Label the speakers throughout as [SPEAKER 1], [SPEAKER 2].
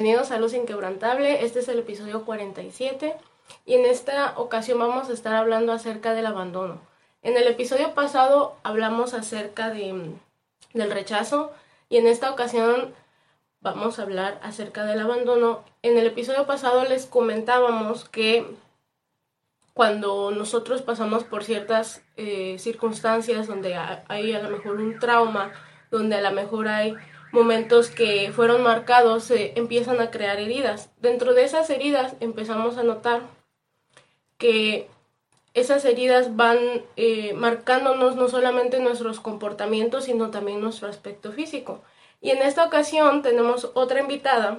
[SPEAKER 1] Bienvenidos a Luz Inquebrantable, este es el episodio 47 y en esta ocasión vamos a estar hablando acerca del abandono. En el episodio pasado hablamos acerca de, del rechazo y en esta ocasión vamos a hablar acerca del abandono. En el episodio pasado les comentábamos que cuando nosotros pasamos por ciertas eh, circunstancias donde hay a lo mejor un trauma, donde a lo mejor hay momentos que fueron marcados se empiezan a crear heridas. Dentro de esas heridas empezamos a notar que esas heridas van eh, marcándonos no solamente nuestros comportamientos, sino también nuestro aspecto físico. Y en esta ocasión tenemos otra invitada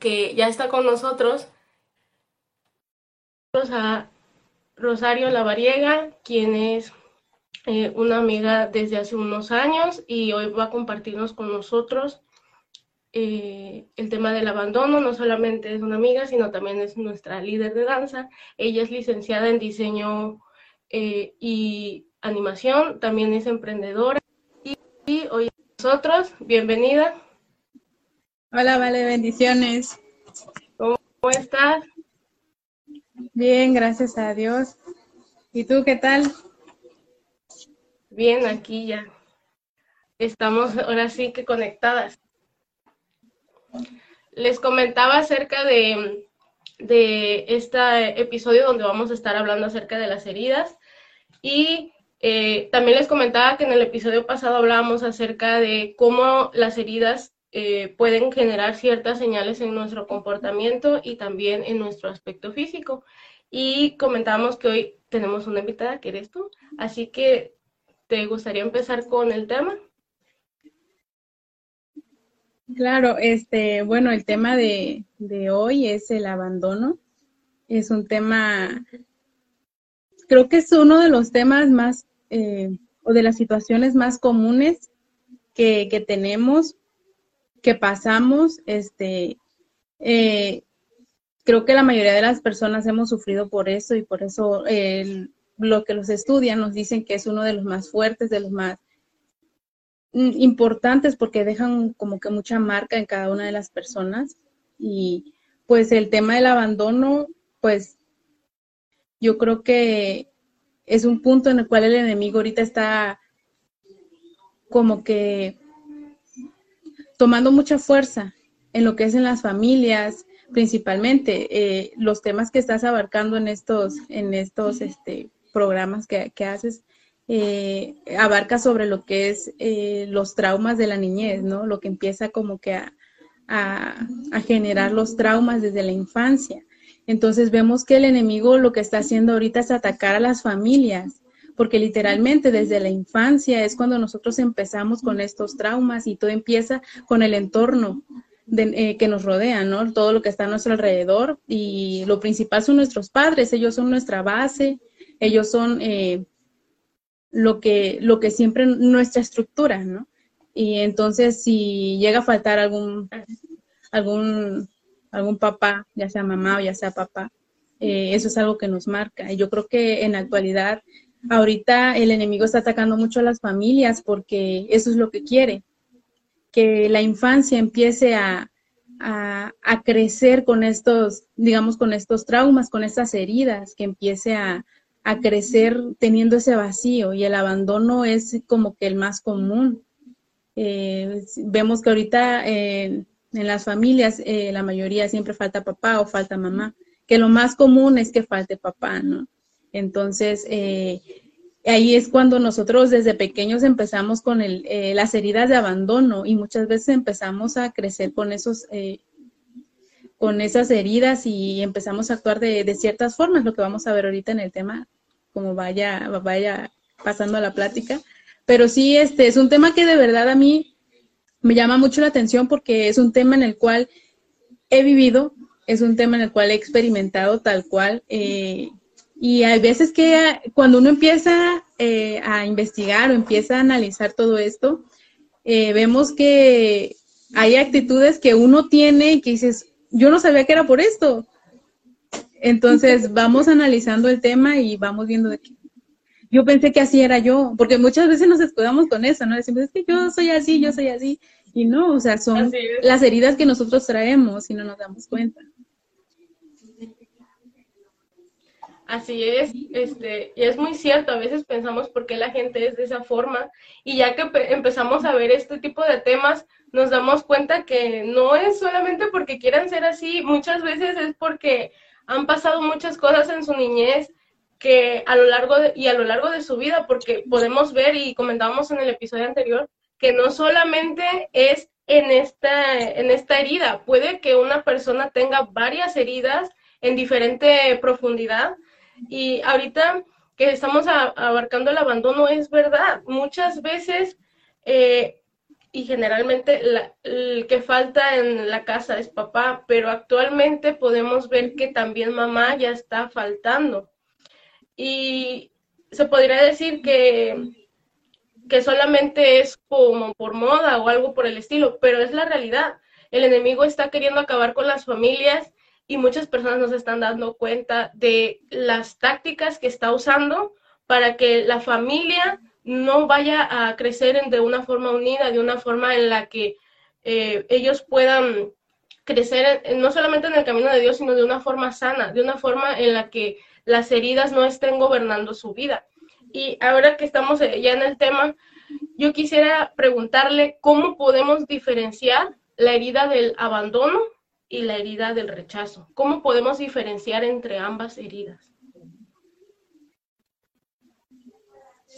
[SPEAKER 1] que ya está con nosotros, a Rosario Lavariega, quien es eh, una amiga desde hace unos años y hoy va a compartirnos con nosotros eh, el tema del abandono. No solamente es una amiga, sino también es nuestra líder de danza. Ella es licenciada en diseño eh, y animación, también es emprendedora y, y hoy nosotros, bienvenida.
[SPEAKER 2] Hola, vale, bendiciones.
[SPEAKER 1] ¿Cómo estás?
[SPEAKER 2] Bien, gracias a Dios. ¿Y tú qué tal?
[SPEAKER 1] Bien, aquí ya. Estamos ahora sí que conectadas. Les comentaba acerca de, de este episodio donde vamos a estar hablando acerca de las heridas y eh, también les comentaba que en el episodio pasado hablábamos acerca de cómo las heridas eh, pueden generar ciertas señales en nuestro comportamiento y también en nuestro aspecto físico. Y comentábamos que hoy tenemos una invitada que eres tú, así que ¿Te gustaría empezar con el tema?
[SPEAKER 2] Claro, este, bueno, el tema de, hoy es el abandono. Es un tema, creo que es uno de los temas más, eh, o de las situaciones más comunes que, tenemos, que pasamos, este, eh, creo que la mayoría de las personas hemos sufrido por eso y por eso el, lo que los estudian nos dicen que es uno de los más fuertes, de los más mm, importantes porque dejan como que mucha marca en cada una de las personas. Y pues el tema del abandono, pues yo creo que es un punto en el cual el enemigo ahorita está como que tomando mucha fuerza en lo que es en las familias, principalmente eh, los temas que estás abarcando en estos, en estos, este, programas que, haces, eh, abarca sobre lo que es eh, los traumas de la niñez, ¿no? Lo que empieza como que a, generar los traumas desde la infancia. Entonces vemos que el enemigo lo que está haciendo ahorita es atacar a las familias, porque literalmente desde la infancia es cuando nosotros empezamos con estos traumas y todo empieza con el entorno eh, que nos rodea, ¿no? Todo lo que está a nuestro alrededor y lo principal son nuestros padres, ellos son nuestra base, ellos son eh, lo, que, lo que siempre nuestra estructura, ¿no? Y entonces si llega a faltar algún, algún, algún papá, ya sea mamá o ya sea papá, eh, eso es algo que nos marca. Y yo creo que en la actualidad, ahorita el enemigo está atacando mucho a las familias porque eso es lo que quiere, que la infancia empiece a, a, a, crecer con estos, digamos, con estos traumas, con estas heridas, que empiece a, a crecer teniendo ese vacío y el abandono es como que el más común. Eh, vemos que ahorita en las familias eh, la mayoría siempre falta papá o falta mamá, que lo más común es que falte papá, ¿no? Entonces, eh, ahí es cuando nosotros desde pequeños empezamos con el, las heridas de abandono y muchas veces empezamos a crecer con esos con esas heridas y empezamos a actuar de, de, ciertas formas, lo que vamos a ver ahorita en el tema como vaya, vaya pasando la plática. Pero sí, este es un tema que de verdad a mí me llama mucho la atención porque es un tema en el cual he vivido, es un tema en el cual he experimentado tal cual. Eh, y hay veces que cuando uno empieza eh, a investigar o empieza a analizar todo esto, eh, vemos que hay actitudes que uno tiene y que dices, yo no sabía que era por esto. Entonces vamos analizando el tema y vamos viendo de qué. Yo pensé que así era yo, porque muchas veces nos escudamos con eso, ¿no? Decimos, es que yo soy así, yo soy así. Y no, o sea, son las heridas que nosotros traemos y no nos damos cuenta.
[SPEAKER 1] Así es, este, y es muy cierto, a veces pensamos por qué la gente es de esa forma, y ya que empezamos a ver este tipo de temas, nos damos cuenta que no es solamente porque quieran ser así, muchas veces es porque han pasado muchas cosas en su niñez que a lo largo y a lo largo de su vida, porque podemos ver y comentábamos en el episodio anterior que no solamente es en esta, en esta herida, puede que una persona tenga varias heridas en diferente profundidad y ahorita que estamos abarcando el abandono, es verdad, muchas veces eh, y generalmente el que falta en la casa es papá, pero actualmente podemos ver que también mamá ya está faltando. Y se podría decir que, que solamente es como por moda o algo por el estilo, pero es la realidad. El enemigo está queriendo acabar con las familias y muchas personas no se están dando cuenta de las tácticas que está usando para que la familia no vaya a crecer de una forma unida, de una forma en la que eh, ellos puedan crecer no solamente en el camino de Dios, sino de una forma sana, de una forma en la que las heridas no estén gobernando su vida. Y ahora que estamos eh, ya en el tema, yo quisiera preguntarle cómo podemos diferenciar la herida del abandono y la herida del rechazo. ¿Cómo podemos diferenciar entre ambas heridas?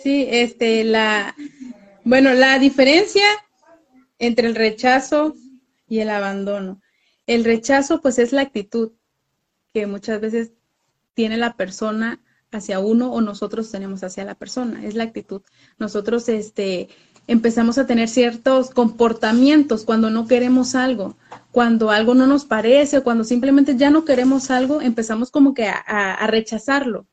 [SPEAKER 2] Sí, este, la, bueno, la diferencia entre el rechazo y el abandono. El rechazo, pues, es la actitud que muchas veces tiene la persona hacia uno o nosotros tenemos hacia la persona, es la actitud. Nosotros, este, empezamos a tener ciertos comportamientos cuando no queremos algo, cuando algo no nos parece, cuando simplemente ya no queremos algo, empezamos como que a, rechazarlo.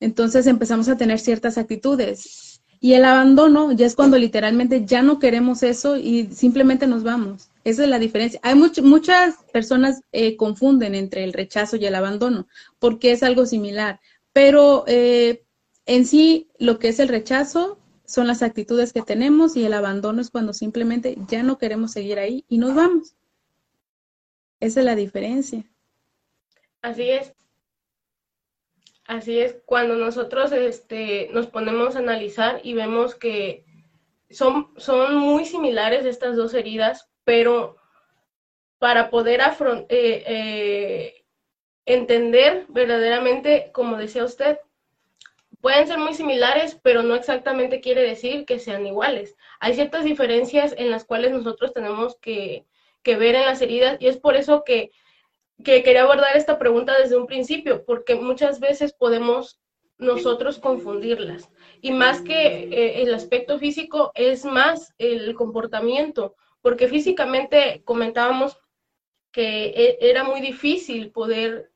[SPEAKER 2] Entonces empezamos a tener ciertas actitudes. Y el abandono ya es cuando literalmente ya no queremos eso y simplemente nos vamos. Esa es la diferencia. Hay muchas personas eh, confunden entre el rechazo y el abandono porque es algo similar, pero eh, en sí lo que es el rechazo son las actitudes que tenemos y el abandono es cuando simplemente ya no queremos seguir ahí y nos vamos. Esa es la diferencia.
[SPEAKER 1] Así es. Así es, cuando nosotros este, nos ponemos a analizar y vemos que son, son muy similares estas dos heridas, pero para poder eh, eh, entender verdaderamente, como decía usted, pueden ser muy similares, pero no exactamente quiere decir que sean iguales. Hay ciertas diferencias en las cuales nosotros tenemos que, ver en las heridas y es por eso que, quería abordar esta pregunta desde un principio, porque muchas veces podemos nosotros confundirlas. Y más que eh, el aspecto físico, es más el comportamiento, porque físicamente comentábamos que e, era muy difícil poder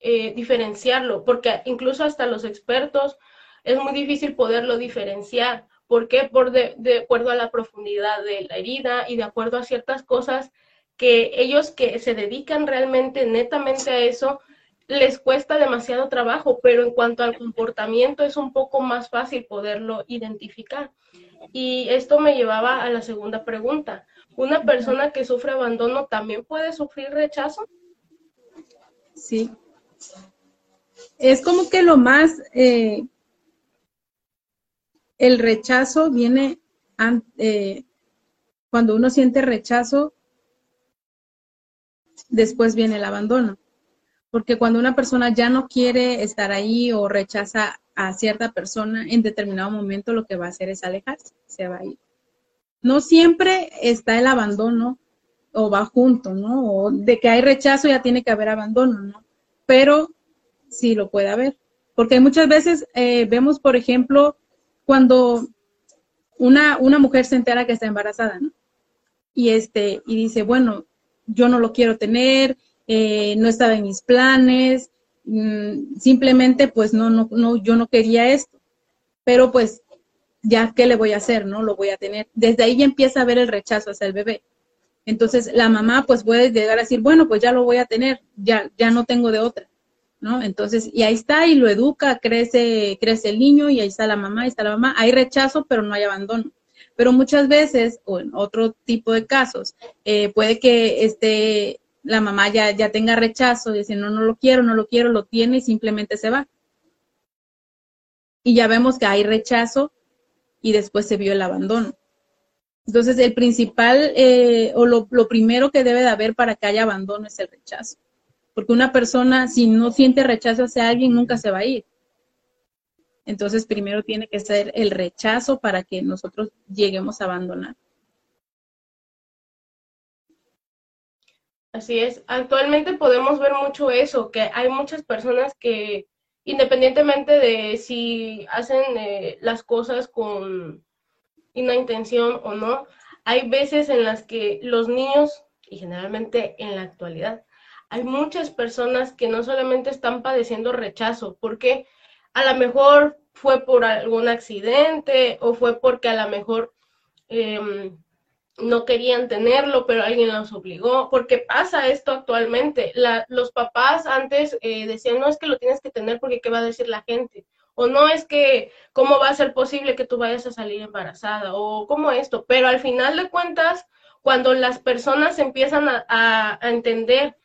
[SPEAKER 1] eh, diferenciarlo, porque incluso hasta los expertos es muy difícil poderlo diferenciar. ¿Por qué? Por de, acuerdo a la profundidad de la herida y de acuerdo a ciertas cosas que ellos que se dedican realmente, netamente a eso, les cuesta demasiado trabajo, pero en cuanto al comportamiento es un poco más fácil poderlo identificar. Y esto me llevaba a la segunda pregunta. ¿Una persona que sufre abandono también puede sufrir rechazo?
[SPEAKER 2] Sí, es como que lo más, eh, el rechazo viene eh, cuando uno siente rechazo, después viene el abandono. Porque cuando una persona ya no quiere estar ahí o rechaza a cierta persona, en determinado momento lo que va a hacer es alejarse, se va a ir. No siempre está el abandono o va junto, ¿no? O de que hay rechazo ya tiene que haber abandono, ¿no? Pero sí lo puede haber. Porque muchas veces eh, vemos, por ejemplo, cuando una, una mujer se entera que está embarazada, ¿no? Y, este, y dice, bueno, yo no lo quiero tener, eh, no estaba en mis planes, mm, simplemente pues no, no, no, yo no quería esto. Pero pues, ya, ¿qué le voy a hacer? No lo voy a tener. Desde ahí ya empieza a ver el rechazo hacia el bebé. Entonces la mamá pues puede llegar a decir, bueno, pues ya lo voy a tener, ya, ya no tengo de otra. ¿no? Entonces, y ahí está, y lo educa, crece, crece el niño, y ahí está la mamá, ahí está la mamá. Hay rechazo, pero no hay abandono. Pero muchas veces, o en otro tipo de casos, eh, puede que esté la mamá ya, ya tenga rechazo, dice, no, no lo quiero, no lo quiero, lo tiene y simplemente se va. Y ya vemos que hay rechazo y después se vio el abandono. Entonces, el principal eh, o lo, lo, primero que debe de haber para que haya abandono es el rechazo. Porque una persona, si no siente rechazo hacia alguien, nunca se va a ir. Entonces, primero tiene que ser el rechazo para que nosotros lleguemos a abandonar.
[SPEAKER 1] Así es. Actualmente podemos ver mucho eso, que hay muchas personas que, independientemente de si hacen eh, las cosas con una intención o no, hay veces en las que los niños, y generalmente en la actualidad, hay muchas personas que no solamente están padeciendo rechazo, porque a lo mejor fue por algún accidente o fue porque a lo mejor em, no querían tenerlo, pero alguien los obligó, porque pasa esto actualmente. los papás antes eh, decían, no es que lo tienes que tener porque qué va a decir la gente, o no es que cómo va a ser posible que tú vayas a salir embarazada, o cómo esto, pero al final de cuentas, cuando las personas empiezan a entender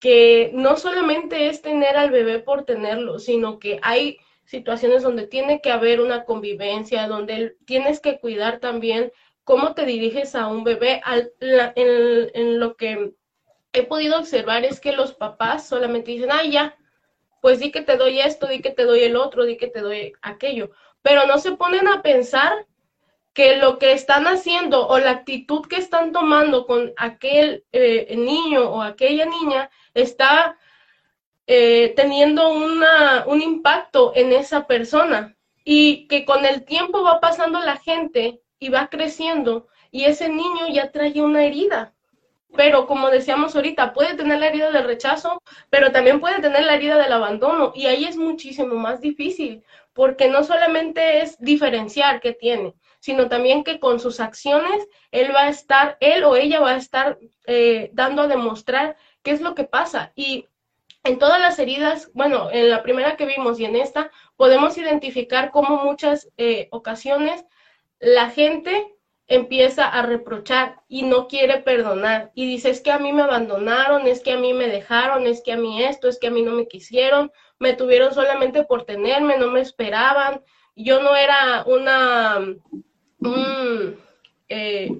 [SPEAKER 1] que no solamente es tener al bebé por tenerlo, sino que hay situaciones donde tiene que haber una convivencia, donde tienes que cuidar también cómo te diriges a un bebé. en, lo que he podido observar es que los papás solamente dicen, ay, ya, pues di que te doy esto, di que te doy el otro, di que te doy aquello, pero no se ponen a pensar que lo que están haciendo o la actitud que están tomando con aquel eh, niño o aquella niña está eh, teniendo una, un impacto en esa persona y que con el tiempo va pasando la gente y va creciendo y ese niño ya trae una herida. Pero como decíamos ahorita, puede tener la herida del rechazo, pero también puede tener la herida del abandono y ahí es muchísimo más difícil porque no solamente es diferenciar qué tiene, sino también que con sus acciones él va a estar, él o ella va a estar eh, dando a demostrar qué es lo que pasa. Y en todas las heridas, bueno, en la primera que vimos y en esta, podemos identificar cómo muchas eh, ocasiones la gente empieza a reprochar y no quiere perdonar y dice, es que a mí me abandonaron, es que a mí me dejaron, es que a mí esto, es que a mí no me quisieron, me tuvieron solamente por tenerme, no me esperaban, yo no era una, eh,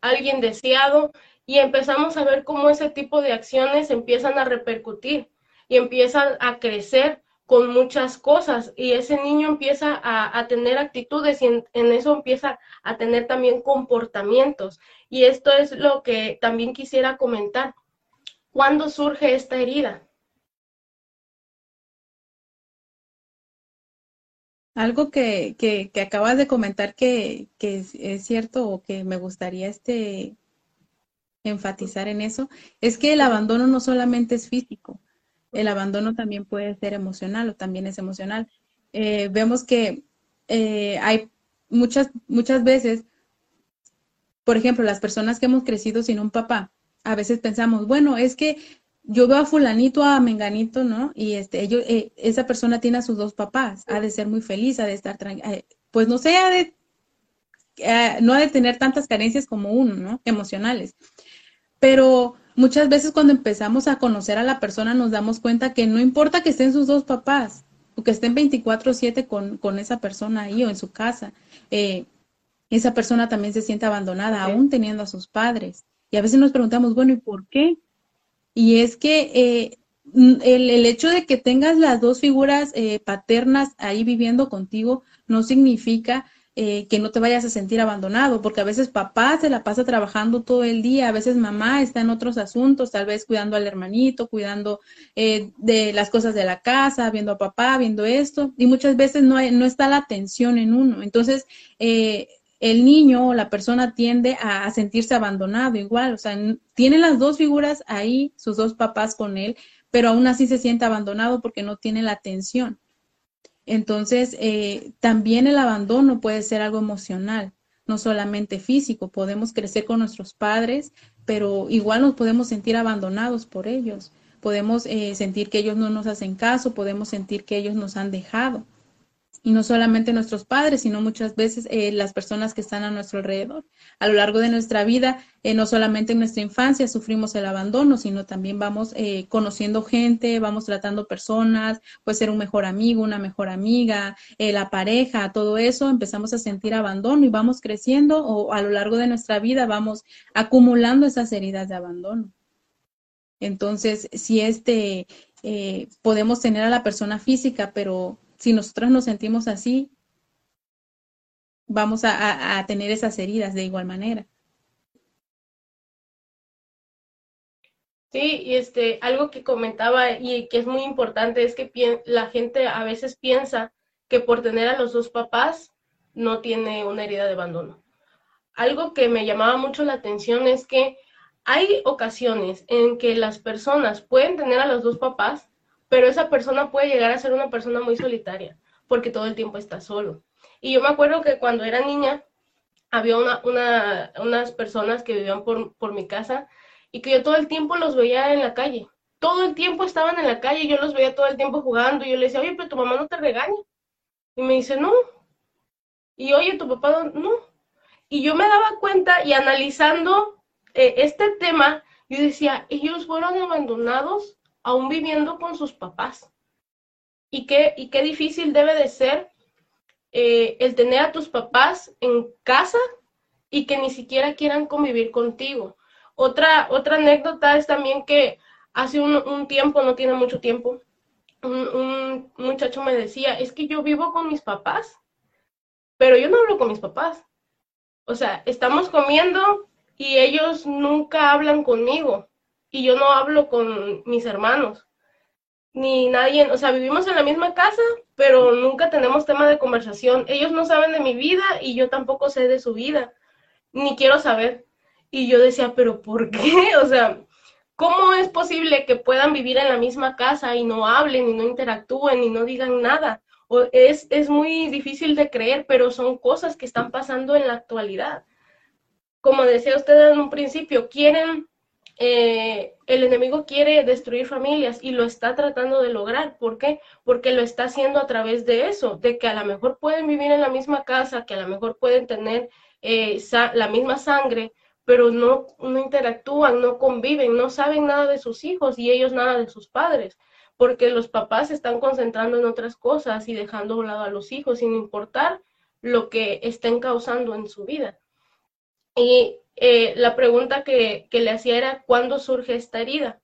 [SPEAKER 1] alguien deseado y empezamos a ver cómo ese tipo de acciones empiezan a repercutir y empiezan a crecer con muchas cosas y ese niño empieza a, tener actitudes y en, eso empieza a tener también comportamientos. Y esto es lo que también quisiera comentar. ¿Cuándo surge esta herida?
[SPEAKER 2] Algo que, que, acabas de comentar que, que es, cierto o que me gustaría este enfatizar en eso, es que el abandono no solamente es físico, el abandono también puede ser emocional o también es emocional. Eh, vemos que eh, hay muchas, muchas veces, por ejemplo, las personas que hemos crecido sin un papá, a veces pensamos, bueno, es que yo veo a fulanito, a menganito, ¿no? Y este, ellos, eh, esa persona tiene a sus dos papás, ha de ser muy feliz, ha de estar tranquila, pues no sé, ha de, no ha de tener tantas carencias como uno, ¿no? Emocionales. Pero muchas veces cuando empezamos a conocer a la persona nos damos cuenta que no importa que estén sus dos papás o que estén 24/7 con, con esa persona ahí o en su casa, eh, esa persona también se siente abandonada, aún teniendo a sus padres. Y a veces nos preguntamos, bueno, ¿y por qué? Y es que eh, el, el, hecho de que tengas las dos figuras eh, paternas ahí viviendo contigo no significa eh, que no te vayas a sentir abandonado, porque a veces papá se la pasa trabajando todo el día, a veces mamá está en otros asuntos, tal vez cuidando al hermanito, cuidando eh, de las cosas de la casa, viendo a papá, viendo esto, y muchas veces no, hay, no está la atención en uno. Entonces, eh, el niño o la persona tiende a, a, sentirse abandonado igual, o sea, tiene las dos figuras ahí, sus dos papás con él, pero aún así se siente abandonado porque no tiene la atención. Entonces, eh, también el abandono puede ser algo emocional, no solamente físico. Podemos crecer con nuestros padres, pero igual nos podemos sentir abandonados por ellos. Podemos eh, sentir que ellos no nos hacen caso, podemos sentir que ellos nos han dejado. Y no solamente nuestros padres, sino muchas veces eh, las personas que están a nuestro alrededor. A lo largo de nuestra vida, eh, no solamente en nuestra infancia sufrimos el abandono, sino también vamos eh, conociendo gente, vamos tratando personas, puede ser un mejor amigo, una mejor amiga, la pareja, todo eso, empezamos a sentir abandono y vamos creciendo o a lo largo de nuestra vida vamos acumulando esas heridas de abandono. Entonces, si este, podemos tener a la persona física, pero si nosotros nos sentimos así, vamos a, tener esas heridas de igual manera.
[SPEAKER 1] Sí, y este, algo que comentaba y que es muy importante es que la gente a veces piensa que por tener a los dos papás no tiene una herida de abandono. Algo que me llamaba mucho la atención es que hay ocasiones en que las personas pueden tener a los dos papás, pero esa persona puede llegar a ser una persona muy solitaria, porque todo el tiempo está solo. Y yo me acuerdo que cuando era niña, había una, unas personas que vivían por, por mi casa y que yo todo el tiempo los veía en la calle. Todo el tiempo estaban en la calle, yo los veía todo el tiempo jugando y yo le decía, oye, pero tu mamá no te regaña. Y me dice, no. Y oye, tu papá no. Y yo me daba cuenta y analizando eh, este tema, yo decía, ellos fueron abandonados aún viviendo con sus papás. Y qué, y qué difícil debe de ser eh, el tener a tus papás en casa y que ni siquiera quieran convivir contigo. Otra, otra anécdota es también que hace un, tiempo, no tiene mucho tiempo, un, un, muchacho me decía, es que yo vivo con mis papás, pero yo no hablo con mis papás. O sea, estamos comiendo y ellos nunca hablan conmigo y yo no hablo con mis hermanos, ni nadie, o sea, vivimos en la misma casa, pero nunca tenemos tema de conversación. Ellos no saben de mi vida y yo tampoco sé de su vida, ni quiero saber. Y yo decía, pero ¿por qué? O sea, ¿cómo es posible que puedan vivir en la misma casa y no hablen y no interactúen y no digan nada? O es, es muy difícil de creer, pero son cosas que están pasando en la actualidad. Como decía usted en un principio, quieren eh, el enemigo quiere destruir familias y lo está tratando de lograr. ¿Por qué? Porque lo está haciendo a través de eso, de que a lo mejor pueden vivir en la misma casa, que a lo mejor pueden tener eh, la misma sangre, pero no, no interactúan, no conviven, no saben nada de sus hijos y ellos nada de sus padres, porque los papás se están concentrando en otras cosas y dejando a un lado a los hijos sin importar lo que estén causando en su vida. Y eh, la pregunta que, le hacía era, ¿cuándo surge esta herida?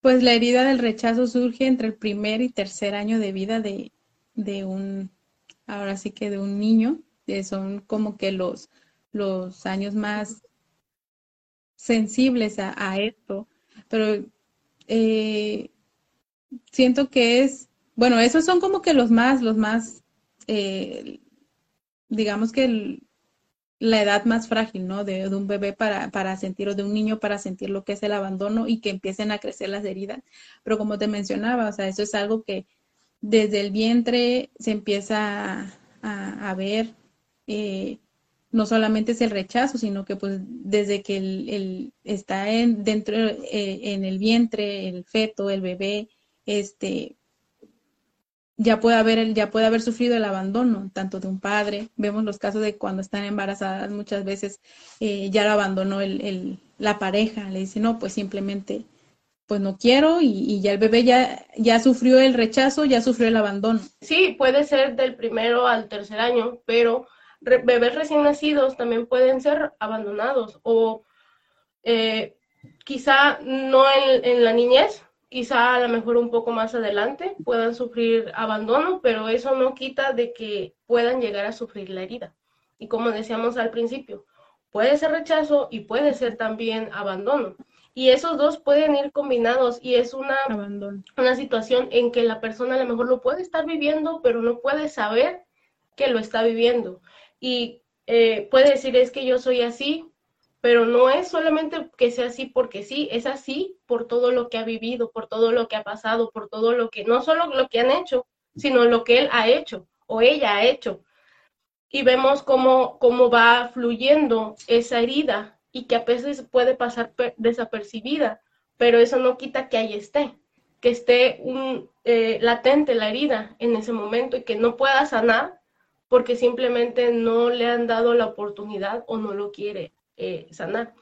[SPEAKER 2] Pues la herida del rechazo surge entre el primer y tercer año de vida de, un, ahora sí que de un niño, que son como que los, los años más sensibles a, esto, pero eh, siento que es bueno, esos son como que los más, los más, eh, digamos que la edad más frágil, ¿no? De, un bebé para, para sentir, o de un niño para sentir lo que es el abandono y que empiecen a crecer las heridas. Pero como te mencionaba, o sea, eso es algo que desde el vientre se empieza a, ver, eh, no solamente es el rechazo, sino que pues desde que el, está en, dentro, eh, en el vientre, el feto, el bebé, este, ya puede haber ya puede haber sufrido el abandono tanto de un padre. Vemos los casos de cuando están embarazadas muchas veces eh, ya lo abandonó el, la pareja. Le dice no pues simplemente pues no quiero y, ya el bebé ya ya sufrió el rechazo ya sufrió el abandono.
[SPEAKER 1] Sí puede ser del primero al tercer año pero bebés recién nacidos también pueden ser abandonados o eh, quizá no en la niñez quizá a lo mejor un poco más adelante puedan sufrir abandono, pero eso no quita de que puedan llegar a sufrir la herida. Y como decíamos al principio, puede ser rechazo y puede ser también abandono. Y esos dos pueden ir combinados y es una, una situación en que la persona a lo mejor lo puede estar viviendo, pero no puede saber que lo está viviendo. Y eh, puede decir, es que yo soy así, pero no es solamente que sea así porque sí, es así por todo lo que ha vivido, por todo lo que ha pasado, por todo lo que, no solo lo que han hecho, sino lo que él ha hecho o ella ha hecho. Y vemos cómo, cómo va fluyendo esa herida y que a veces puede pasar desapercibida pero eso no quita que ahí esté, que esté un, eh, latente la herida en ese momento y que no pueda sanar porque simplemente no le han dado la oportunidad o no lo quiere eh, sanar.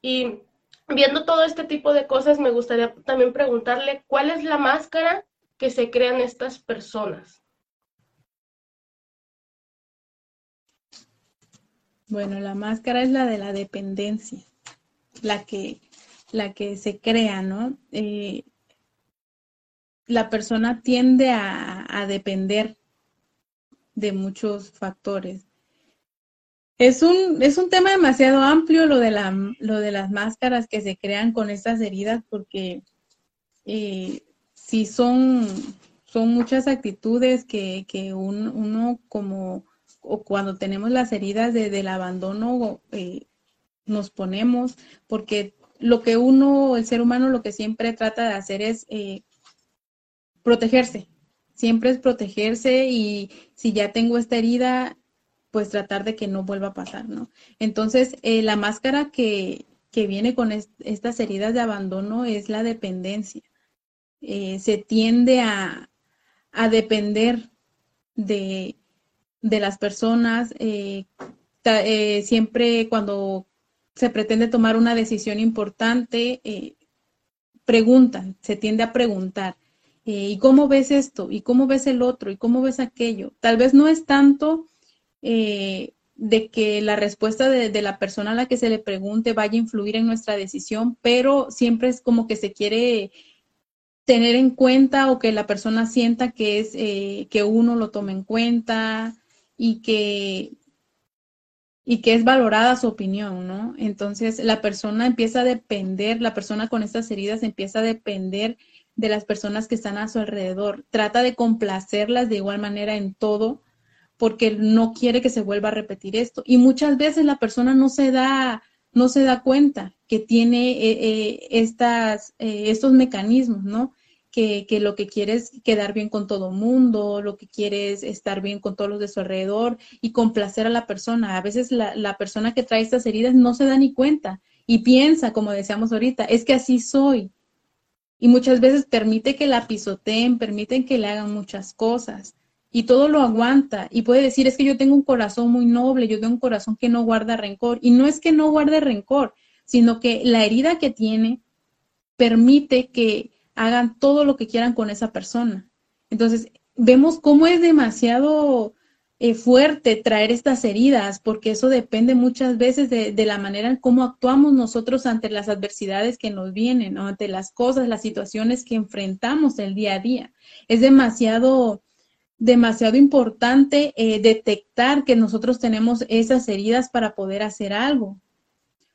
[SPEAKER 1] Y viendo todo este tipo de cosas, me gustaría también preguntarle cuál es la máscara que se crean estas personas.
[SPEAKER 2] Bueno, la máscara es la de la dependencia, la que, la que se crea, ¿no? Eh, la persona tiende a, a depender de muchos factores. Es un, es un tema demasiado amplio lo de, la, lo de las máscaras que se crean con estas heridas porque eh, sí son, son muchas actitudes que, que uno como o cuando tenemos las heridas de, del abandono eh, nos ponemos porque lo que uno, el ser humano, lo que siempre trata de hacer es eh, protegerse, siempre es protegerse y si ya tengo esta herida, pues tratar de que no vuelva a pasar, ¿no? Entonces, eh, la máscara que, que viene con estas heridas de abandono es la dependencia. Eh, se tiende a, a depender de, de, las personas. Eh, siempre cuando se pretende tomar una decisión importante, preguntan, se tiende a preguntar. ¿y cómo ves esto? ¿Y cómo ves el otro? ¿Y cómo ves aquello? Tal vez no es tanto eh, de que la respuesta de, la persona a la que se le pregunte vaya a influir en nuestra decisión, pero siempre es como que se quiere tener en cuenta o que la persona sienta que es eh, que uno lo tome en cuenta y que y que es valorada su opinión, ¿no? Entonces la persona empieza a depender, la persona con estas heridas empieza a depender de las personas que están a su alrededor. Trata de complacerlas de igual manera en todo porque no quiere que se vuelva a repetir esto. Y muchas veces la persona no se da, no se da cuenta que tiene eh, eh, estas, eh, estos mecanismos, ¿no? Que, que, lo que quiere es quedar bien con todo mundo, lo que quiere es estar bien con todos los de su alrededor y complacer a la persona. A veces la, la persona que trae estas heridas no se da ni cuenta y piensa, como decíamos ahorita, es que así soy, y muchas veces permite que la pisoteen, permiten que le hagan muchas cosas y todo lo aguanta y puede decir es que yo tengo un corazón muy noble, yo tengo un corazón que no guarda rencor y no es que no guarde rencor, sino que la herida que tiene permite que hagan todo lo que quieran con esa persona. Entonces, vemos cómo es demasiado eh, fuerte traer estas heridas, porque eso depende muchas veces de, la manera en cómo actuamos nosotros ante las adversidades que nos vienen, ante las cosas, las situaciones que enfrentamos el día a día. Es demasiado, demasiado importante eh, detectar que nosotros tenemos esas heridas para poder hacer algo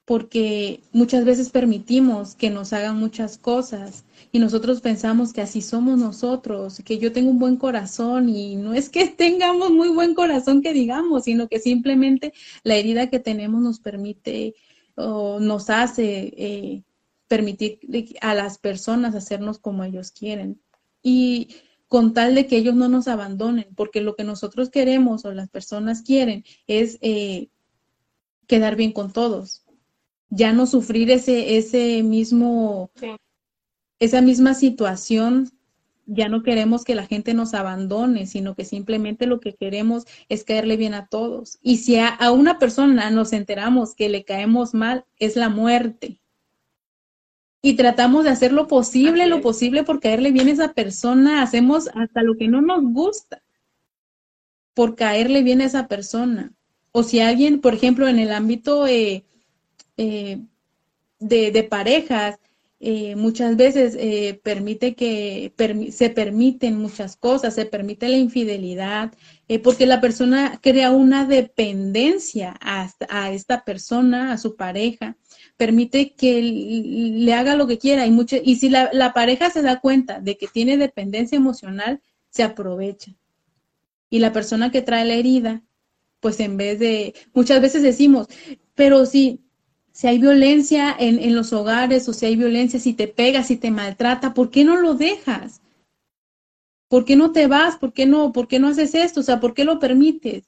[SPEAKER 2] porque muchas veces permitimos que nos hagan muchas cosas y nosotros pensamos que así somos nosotros, que yo tengo un buen corazón y no es que tengamos muy buen corazón que digamos, sino que simplemente la herida que tenemos nos permite o nos hace eh, permitir a las personas hacernos como ellos quieren. Y con tal de que ellos no nos abandonen, porque lo que nosotros queremos o las personas quieren es eh, quedar bien con todos, ya no sufrir ese, ese mismo, esa misma situación. Ya no queremos que la gente nos abandone, sino que simplemente lo que queremos es caerle bien a todos. Y si a, una persona nos enteramos que le caemos mal, es la muerte. Y tratamos de hacer lo posible, lo posible por caerle bien a esa persona. Hacemos hasta lo que no nos gusta por caerle bien a esa persona. O si alguien, por ejemplo, en el ámbito eh, eh, de, parejas, eh, muchas veces eh, permite que se permiten muchas cosas, se permite la infidelidad, porque la persona crea una dependencia a, a, esta persona, a su pareja, permite que le haga lo que quiera y, mucho, y si la, la pareja se da cuenta de que tiene dependencia emocional, se aprovecha. Y la persona que trae la herida, pues en vez de, muchas veces decimos, pero si si hay violencia en, los hogares o si hay violencia, si te pega, si te maltrata, ¿por qué no lo dejas? ¿Por qué no te vas? ¿Por qué no, por qué no haces esto? O sea, ¿por qué lo permites?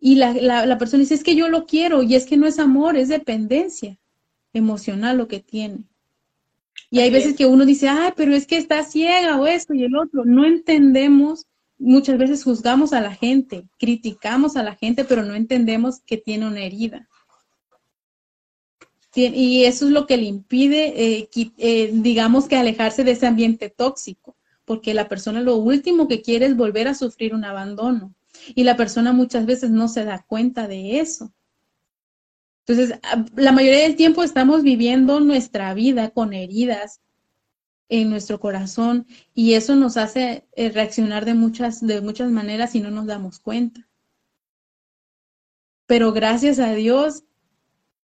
[SPEAKER 2] Y la, la, persona dice, es que yo lo quiero y es que no es amor, es dependencia emocional lo que tiene. Y hay veces que uno dice, ay, pero es que está ciega o esto y el otro. No entendemos, muchas veces juzgamos a la gente, criticamos a la gente, pero no entendemos que tiene una herida. Y eso es lo que le impide, eh, eh, digamos que alejarse de ese ambiente tóxico, porque la persona lo último que quiere es volver a sufrir un abandono. Y la persona muchas veces no se da cuenta de eso. Entonces, la mayoría del tiempo estamos viviendo nuestra vida con heridas en nuestro corazón y eso nos hace eh, reaccionar de muchas, de muchas maneras y no nos damos cuenta. Pero gracias a Dios,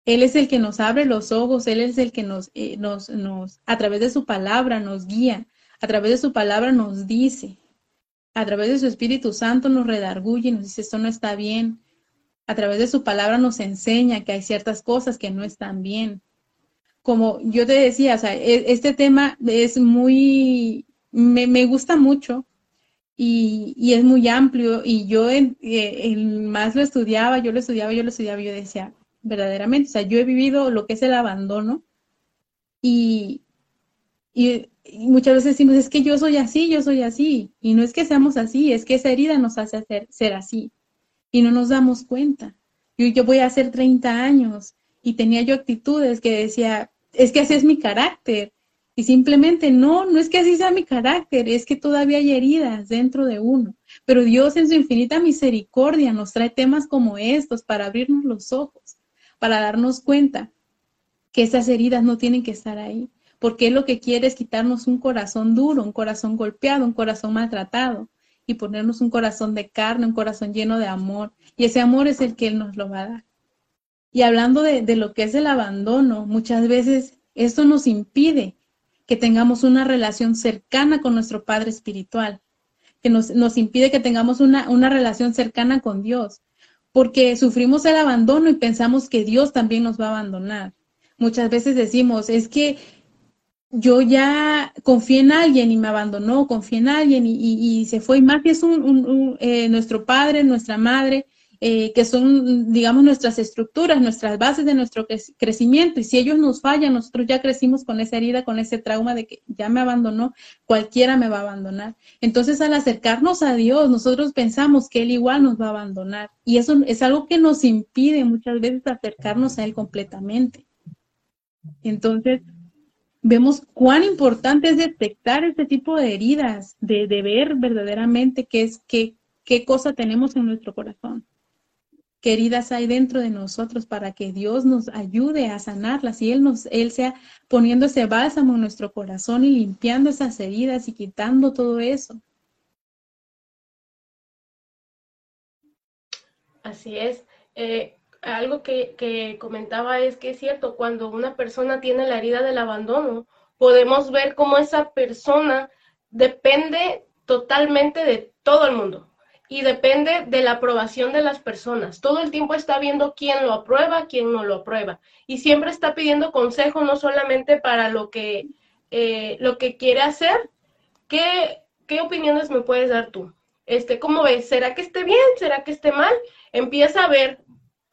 [SPEAKER 2] Él es el que nos abre los ojos, Él es el que nos, eh, nos, nos, a través de su palabra nos guía, a través de su palabra nos dice, a través de su Espíritu Santo nos redarguye y nos dice, esto no está bien, a través de su palabra nos enseña que hay ciertas cosas que no están bien. Como yo te decía, o sea, e, este tema es muy, me, gusta mucho y, es muy amplio y yo en, eh, más lo estudiaba, yo lo estudiaba, yo lo estudiaba, yo decía, verdaderamente, o sea, yo he vivido lo que es el abandono y, y, muchas veces decimos, es que yo soy así, yo soy así, y no es que seamos así, es que esa herida nos hace hacer, ser así y no nos damos cuenta. Yo, yo voy a hacer 30 años y tenía yo actitudes que decía, es que así es mi carácter. Y simplemente no, no es que así sea mi carácter, es que todavía hay heridas dentro de uno. Pero Dios en su infinita misericordia nos trae temas como estos para abrirnos los ojos, para darnos cuenta que esas heridas no tienen que estar ahí, porque Él lo que quiere es quitarnos un corazón duro, un corazón golpeado, un corazón maltratado, y ponernos un corazón de carne, un corazón lleno de amor. Y ese amor es el que Él nos lo va a dar. Y hablando de, lo que es el abandono, muchas veces esto nos impide que tengamos una relación cercana con nuestro Padre Espiritual, que nos, nos impide que tengamos una, una relación cercana con Dios, porque sufrimos el abandono y pensamos que Dios también nos va a abandonar. Muchas veces decimos, es que yo ya confié en alguien y me abandonó, confié en alguien y, se fue. Y más que es un, eh, nuestro padre, nuestra madre, eh, que son, digamos, nuestras estructuras, nuestras bases de nuestro crecimiento. Y si ellos nos fallan, nosotros ya crecimos con esa herida, con ese trauma de que ya me abandonó, cualquiera me va a abandonar. Entonces, al acercarnos a Dios, nosotros pensamos que Él igual nos va a abandonar. Y eso es algo que nos impide muchas veces acercarnos a Él completamente. Entonces, vemos cuán importante es detectar este tipo de heridas, de, ver verdaderamente qué es qué, qué cosa tenemos en nuestro corazón, qué heridas hay dentro de nosotros para que Dios nos ayude a sanarlas y Él nos, Él sea poniendo ese bálsamo en nuestro corazón y limpiando esas heridas y quitando todo eso.
[SPEAKER 1] Así es. Eh, algo que, comentaba es que es cierto, cuando una persona tiene la herida del abandono, podemos ver cómo esa persona depende totalmente de todo el mundo y depende de la aprobación de las personas. Todo el tiempo está viendo quién lo aprueba, quién no lo aprueba. Y siempre está pidiendo consejo, no solamente para lo que, eh, lo que quiere hacer. ¿Qué, ¿Qué opiniones me puedes dar tú? Este, ¿Cómo ves? ¿Será que esté bien? ¿Será que esté mal? Empieza a ver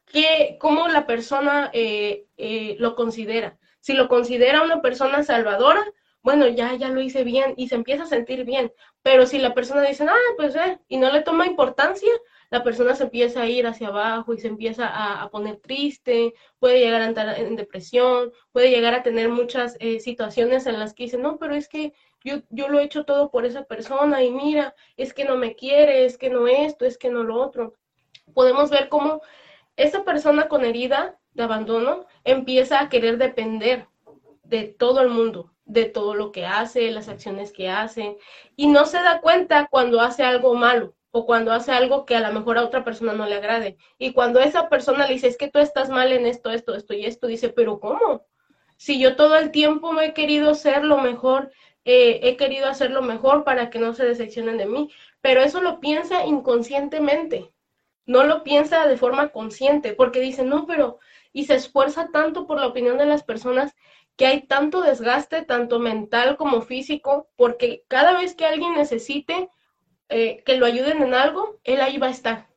[SPEAKER 1] que, cómo la persona eh, eh, lo considera. Si lo considera una persona salvadora, bueno, ya, ya lo hice bien y se empieza a sentir bien. Pero si la persona dice, ah, pues, eh, y no le toma importancia, la persona se empieza a ir hacia abajo y se empieza a, poner triste, puede llegar a entrar en depresión, puede llegar a tener muchas situaciones en las que dice, no, pero es que yo, yo lo he hecho todo por esa persona y mira, es que no me quiere, es que no esto, es que no lo otro. Podemos ver cómo esa persona con herida de abandono empieza a querer depender de todo el mundo, de todo lo que hace, las acciones que hace, y no se da cuenta cuando hace algo malo o cuando hace algo que a lo mejor a otra persona no le agrade. Y cuando esa persona le dice, es que tú estás mal en esto, esto, esto y esto, dice, pero ¿cómo? Si yo todo el tiempo me he querido ser lo mejor, eh, he querido hacer lo mejor para que no se decepcionen de mí, pero eso lo piensa inconscientemente no lo piensa de forma consciente, porque dice, no, pero, y se esfuerza tanto por la opinión de las personas que hay tanto desgaste, tanto mental como físico, porque cada vez que alguien necesite eh, que lo ayuden en algo, él ahí va a estar.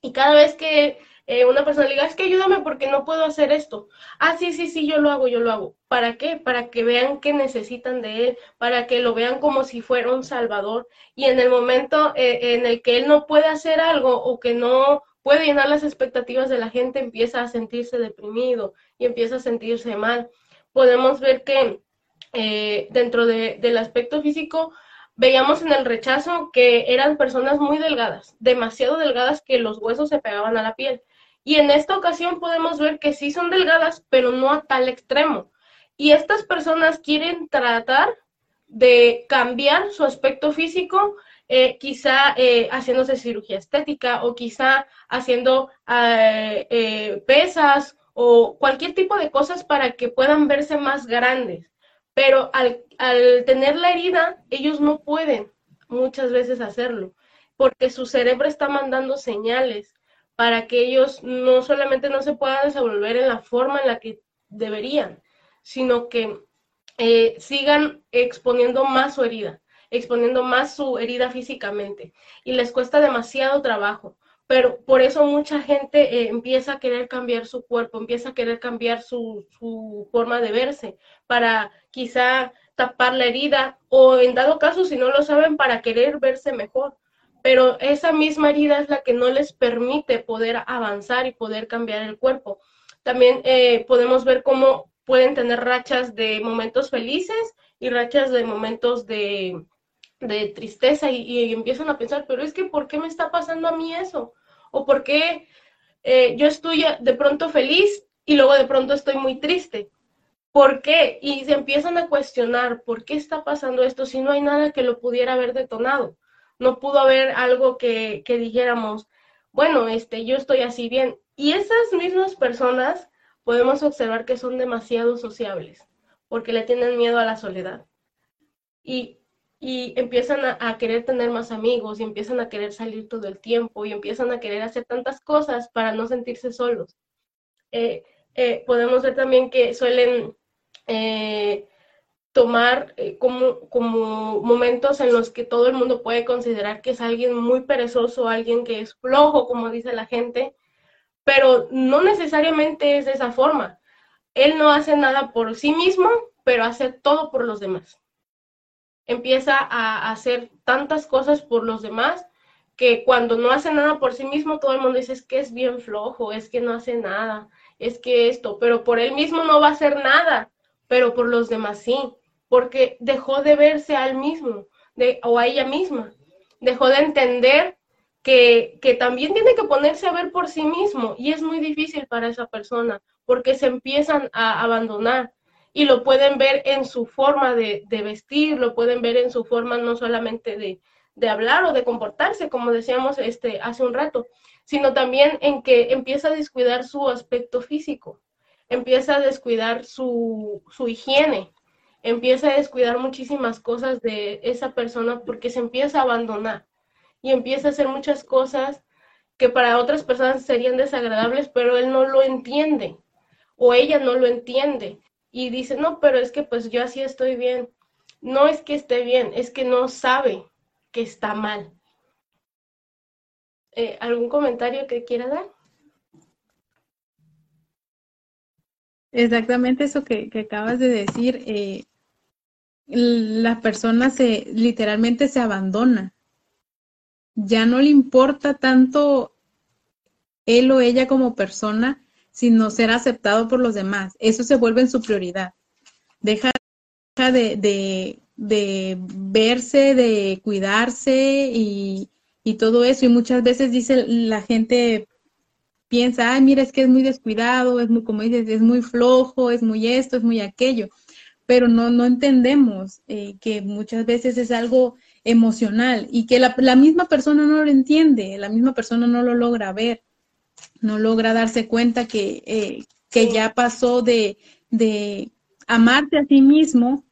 [SPEAKER 1] Y cada vez que eh, una persona diga, es que ayúdame porque no puedo hacer esto. Ah, sí, sí, sí, yo lo hago, yo lo hago. ¿Para qué? Para que vean que necesitan de él, para que lo vean como si fuera un salvador. Y en el momento eh, en el que él no puede hacer algo o que no puede llenar las expectativas de la gente, empieza a sentirse deprimido y empieza a sentirse mal. Podemos ver que eh, dentro del aspecto físico, veíamos en el rechazo que eran personas muy delgadas, demasiado delgadas que los huesos se pegaban a la piel. Y en esta ocasión podemos ver que sí son delgadas, pero no a tal extremo. Y estas personas quieren tratar de cambiar su aspecto físico, eh, quizá eh, haciéndose cirugía estética o quizá haciendo eh, pesas o cualquier tipo de cosas para que puedan verse más grandes. Pero al, tener la herida, ellos no pueden muchas veces hacerlo, porque su cerebro está mandando señales para que ellos no solamente no se puedan desenvolver en la forma en la que deberían, sino que eh, sigan exponiendo más su herida, exponiendo más su herida físicamente, y les cuesta demasiado trabajo pero por eso mucha gente eh, empieza a querer cambiar su cuerpo, empieza a querer cambiar su, forma de verse para quizá tapar la herida o en dado caso, si no lo saben, para querer verse mejor. Pero esa misma herida es la que no les permite poder avanzar y poder cambiar el cuerpo. También eh, podemos ver cómo pueden tener rachas de momentos felices y rachas de momentos de, tristeza y, empiezan a pensar, pero es que ¿por qué me está pasando a mí eso? o por qué eh, yo estoy de pronto feliz y luego de pronto estoy muy triste. ¿Por qué? Y se empiezan a cuestionar, ¿por qué está pasando esto si no hay nada que lo pudiera haber detonado? No pudo haber algo que, que dijéramos, bueno, este, yo estoy así bien. Y esas mismas personas podemos observar que son demasiado sociables, porque le tienen miedo a la soledad. Y y empiezan a, querer tener más amigos y empiezan a querer salir todo el tiempo y empiezan a querer hacer tantas cosas para no sentirse solos. Eh, eh, podemos ver también que suelen eh, tomar como, como momentos en los que todo el mundo puede considerar que es alguien muy perezoso, alguien que es flojo, como dice la gente, pero no necesariamente es de esa forma. Él no hace nada por sí mismo, pero hace todo por los demás empieza a hacer tantas cosas por los demás que cuando no hace nada por sí mismo, todo el mundo dice es que es bien flojo, es que no hace nada, es que esto, pero por él mismo no va a hacer nada, pero por los demás sí, porque dejó de verse al mismo de, o a ella misma, dejó de entender que, que también tiene que ponerse a ver por sí mismo y es muy difícil para esa persona porque se empiezan a abandonar y lo pueden ver en su forma de, vestir, lo pueden ver en su forma no solamente de, hablar o de comportarse, como decíamos este, hace un rato, sino también en que empieza a descuidar su aspecto físico, empieza a descuidar su, su higiene, empieza a descuidar muchísimas cosas de esa persona porque se empieza a abandonar y empieza a hacer muchas cosas que para otras personas serían desagradables, pero él no lo entiende o ella no lo entiende y dice, no, pero es que pues yo así estoy bien. No es que esté bien, es que no sabe que está mal. Eh, ¿Algún comentario que quiera dar?
[SPEAKER 2] Exactamente eso que, acabas de decir. Eh, la persona se literalmente se abandona. Ya no le importa tanto él o ella como persona, sino ser aceptado por los demás. Eso se vuelve en su prioridad. Deja, de, verse, de cuidarse y, todo eso. Y muchas veces dice la gente, piensa, ay, mira, es que es muy descuidado, es muy, como dices, es muy flojo, es muy esto, es muy aquello. Pero no, no entendemos eh, que muchas veces es algo emocional y que la, la misma persona no lo entiende, la misma persona no lo logra ver no logra darse cuenta que, eh, que ya pasó de, de amarte a sí mismo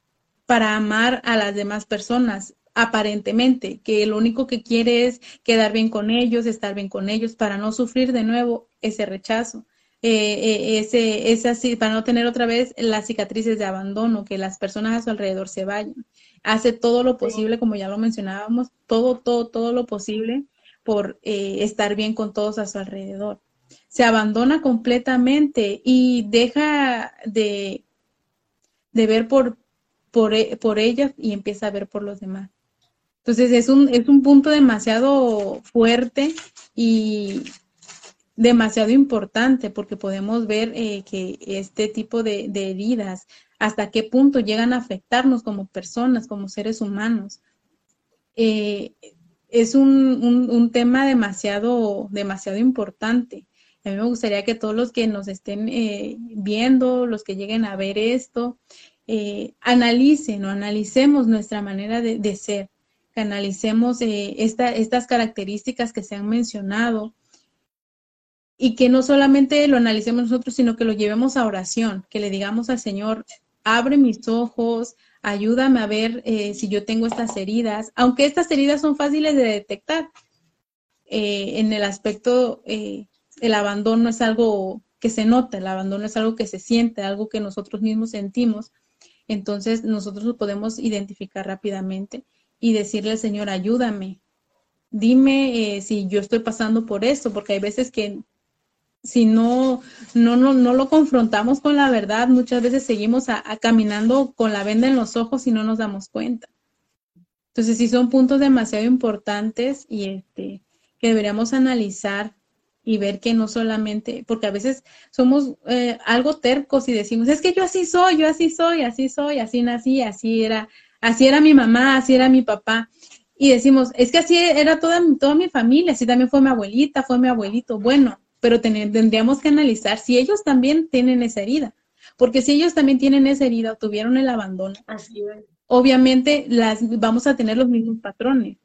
[SPEAKER 2] para amar a las demás personas, aparentemente, que lo único que quiere es quedar bien con ellos, estar bien con ellos, para no sufrir de nuevo ese rechazo. Eh, eh ese, así, para no tener otra vez las cicatrices de abandono, que las personas a su alrededor se vayan. Hace todo lo posible, como ya lo mencionábamos, todo, todo, todo lo posible por eh, estar bien con todos a su alrededor se abandona completamente y deja de, de ver por, por, e, por ella y empieza a ver por los demás. Entonces es un, es un punto demasiado fuerte y demasiado importante porque podemos ver eh, que este tipo de, heridas, hasta qué punto llegan a afectarnos como personas, como seres humanos. Eh, es un, tema demasiado, demasiado importante. A mí me gustaría que todos los que nos estén eh, viendo, los que lleguen a ver esto, analicen o analicemos nuestra manera de, ser, que analicemos estas características que se han mencionado, y que no solamente lo analicemos nosotros, sino que lo llevemos a oración, que le digamos al Señor, abre mis ojos, ayúdame a ver eh, si yo tengo estas heridas, aunque estas heridas son fáciles de detectar. Eh, en el aspecto, eh, el abandono es algo que se nota, el abandono es algo que se siente, algo que nosotros mismos sentimos. Entonces nosotros lo podemos identificar rápidamente y decirle al Señor, ayúdame, dime si yo estoy pasando por eso, porque hay veces que si no, no, no, no lo confrontamos con la verdad, muchas veces seguimos a, caminando con la venda en los ojos y no nos damos cuenta. Entonces, sí son puntos demasiado importantes y este, que deberíamos analizar y ver que no solamente, porque a veces somos eh, algo tercos y decimos, es que yo así soy, yo así soy, así soy, así nací, así era, así era mi mamá, así era mi papá. Y decimos, es que así era toda, toda mi familia, así también fue mi abuelita, fue mi abuelito. Bueno, pero tendríamos que analizar si ellos también tienen esa herida, porque si ellos también tienen esa herida o tuvieron el abandono, obviamente las vamos a tener los mismos patrones.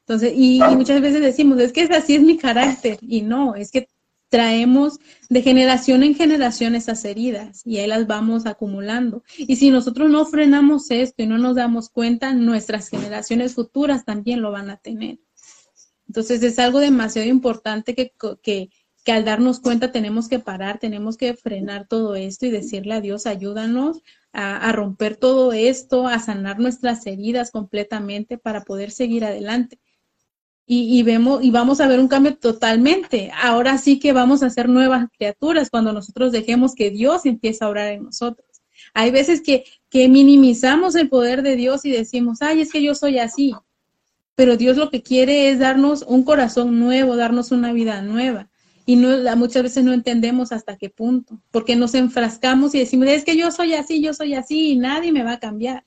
[SPEAKER 2] Entonces, y, muchas veces decimos, es que así es mi carácter, y no, es que traemos de generación en generación esas heridas y ahí las vamos acumulando. Y si nosotros no frenamos esto y no nos damos cuenta, nuestras generaciones futuras también lo van a tener. Entonces es algo demasiado importante que, que, que al darnos cuenta tenemos que parar, tenemos que frenar todo esto y decirle a Dios, ayúdanos a, romper todo esto, a sanar nuestras heridas completamente para poder seguir adelante. Y, vemos y vamos a ver un cambio totalmente. Ahora sí que vamos a ser nuevas criaturas cuando nosotros dejemos que Dios empiece a orar en nosotros. Hay veces que, que minimizamos el poder de Dios y decimos, ay, es que yo soy así. Pero Dios lo que quiere es darnos un corazón nuevo, darnos una vida nueva y no, muchas veces no entendemos hasta qué punto, porque nos enfrascamos y decimos, es que yo soy así, yo soy así y nadie me va a cambiar.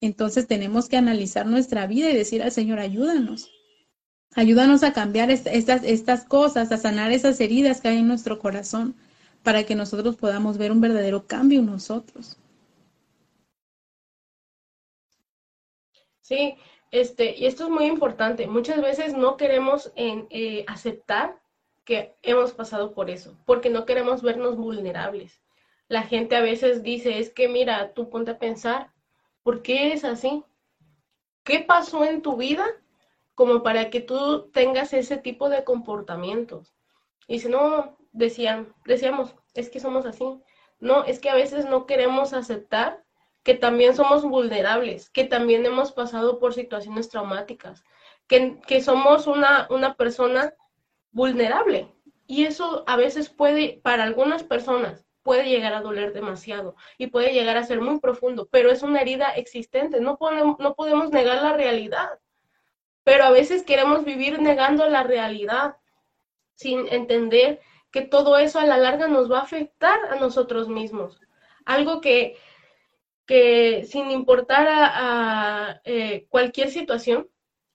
[SPEAKER 2] Entonces tenemos que analizar nuestra vida y decir al Señor, ayúdanos, ayúdanos a cambiar estas, estas cosas, a sanar esas heridas que hay en nuestro corazón, para que nosotros podamos ver un verdadero cambio en nosotros.
[SPEAKER 1] Sí, este, y esto es muy importante. Muchas veces no queremos en, eh, aceptar que hemos pasado por eso, porque no queremos vernos vulnerables. La gente a veces dice, es que mira, tú ponte a pensar, ¿por qué es así? ¿Qué pasó en tu vida como para que tú tengas ese tipo de comportamientos? Y si no, decían, decíamos, es que somos así. No, es que a veces no queremos aceptar que también somos vulnerables, que también hemos pasado por situaciones traumáticas, que, que somos una, una persona vulnerable. Y eso a veces puede, para algunas personas, puede llegar a doler demasiado y puede llegar a ser muy profundo, pero es una herida existente, no podemos, no podemos negar la realidad. Pero a veces queremos vivir negando la realidad sin entender que todo eso a la larga nos va a afectar a nosotros mismos. Algo que, que sin importar a, eh, cualquier situación,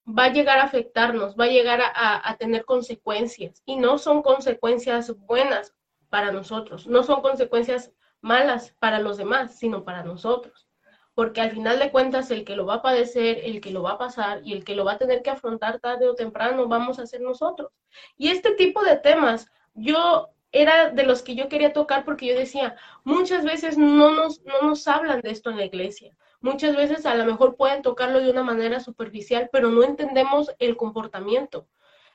[SPEAKER 1] va a llegar a afectarnos, va a llegar a, tener consecuencias y no son consecuencias buenas para nosotros, no son consecuencias malas para los demás, sino para nosotros. Porque al final de cuentas el que lo va a padecer, el que lo va a pasar y el que lo va a tener que afrontar tarde o temprano vamos a ser nosotros. Y este tipo de temas, yo era de los que yo quería tocar porque yo decía, muchas veces no nos, no nos hablan de esto en la iglesia muchas veces a lo mejor pueden tocarlo de una manera superficial, pero no entendemos el comportamiento.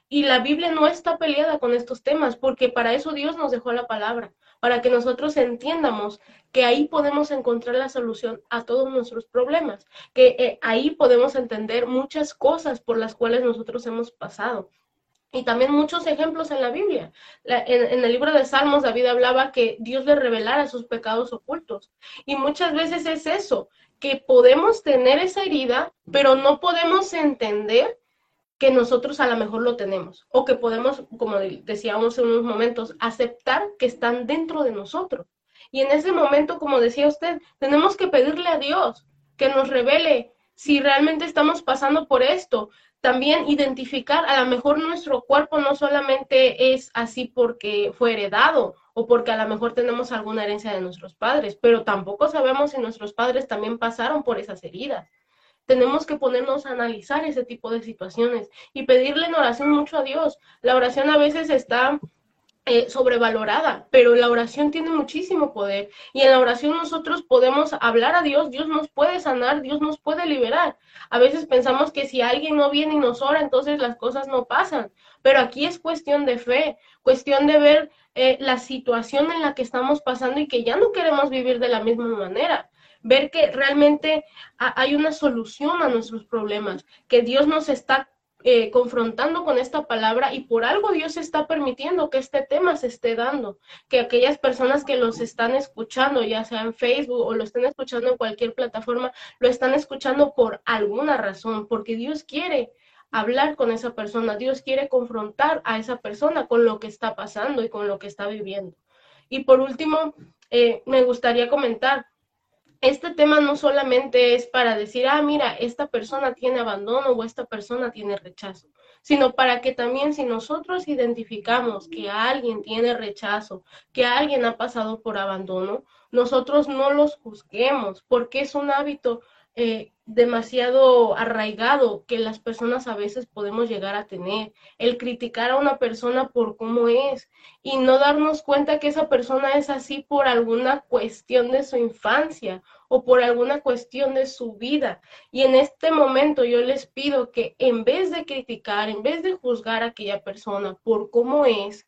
[SPEAKER 1] Y la Biblia no está peleada con estos temas, porque para eso Dios nos dejó la palabra, para que nosotros entiendamos que ahí podemos encontrar la solución a todos nuestros problemas, que eh, ahí podemos entender muchas cosas por las cuales nosotros hemos pasado. Y también muchos ejemplos en la Biblia. en, el libro de Salmos, David hablaba que Dios le revelara sus pecados ocultos. Y muchas veces es eso, que podemos tener esa herida, pero no podemos entender que nosotros a lo mejor lo tenemos. O que podemos, como decíamos en unos momentos, aceptar que están dentro de nosotros. Y en ese momento, como decía usted, tenemos que pedirle a Dios que nos revele si realmente estamos pasando por esto, también identificar, a lo mejor nuestro cuerpo no solamente es así porque fue heredado o porque a lo mejor tenemos alguna herencia de nuestros padres, pero tampoco sabemos si nuestros padres también pasaron por esas heridas. Tenemos que ponernos a analizar ese tipo de situaciones y pedirle en oración mucho a Dios. La oración a veces está eh, sobrevalorada, pero la oración tiene muchísimo poder y en la oración nosotros podemos hablar a Dios, Dios nos puede sanar, Dios nos puede liberar. A veces pensamos que si alguien no viene y nos ora, entonces las cosas no pasan, pero aquí es cuestión de fe, cuestión de ver eh, la situación en la que estamos pasando y que ya no queremos vivir de la misma manera. Ver que realmente hay una solución a nuestros problemas, que Dios nos está eh, confrontando con esta palabra y por algo Dios está permitiendo que este tema se esté dando, que aquellas personas que los están escuchando, ya sea en Facebook o lo estén escuchando en cualquier plataforma, lo están escuchando por alguna razón, porque Dios quiere hablar con esa persona, Dios quiere confrontar a esa persona con lo que está pasando y con lo que está viviendo. Y por último, eh, me gustaría comentar, este tema no solamente es para decir, ah, mira, esta persona tiene abandono o esta persona tiene rechazo, sino para que también si nosotros identificamos que alguien tiene rechazo, que alguien ha pasado por abandono, nosotros no los juzguemos, porque es un hábito eh, demasiado arraigado que las personas a veces podemos llegar a tener. El criticar a una persona por cómo es y no darnos cuenta que esa persona es así por alguna cuestión de su infancia o por alguna cuestión de su vida. Y en este momento yo les pido que en vez de criticar, en vez de juzgar a aquella persona por cómo es,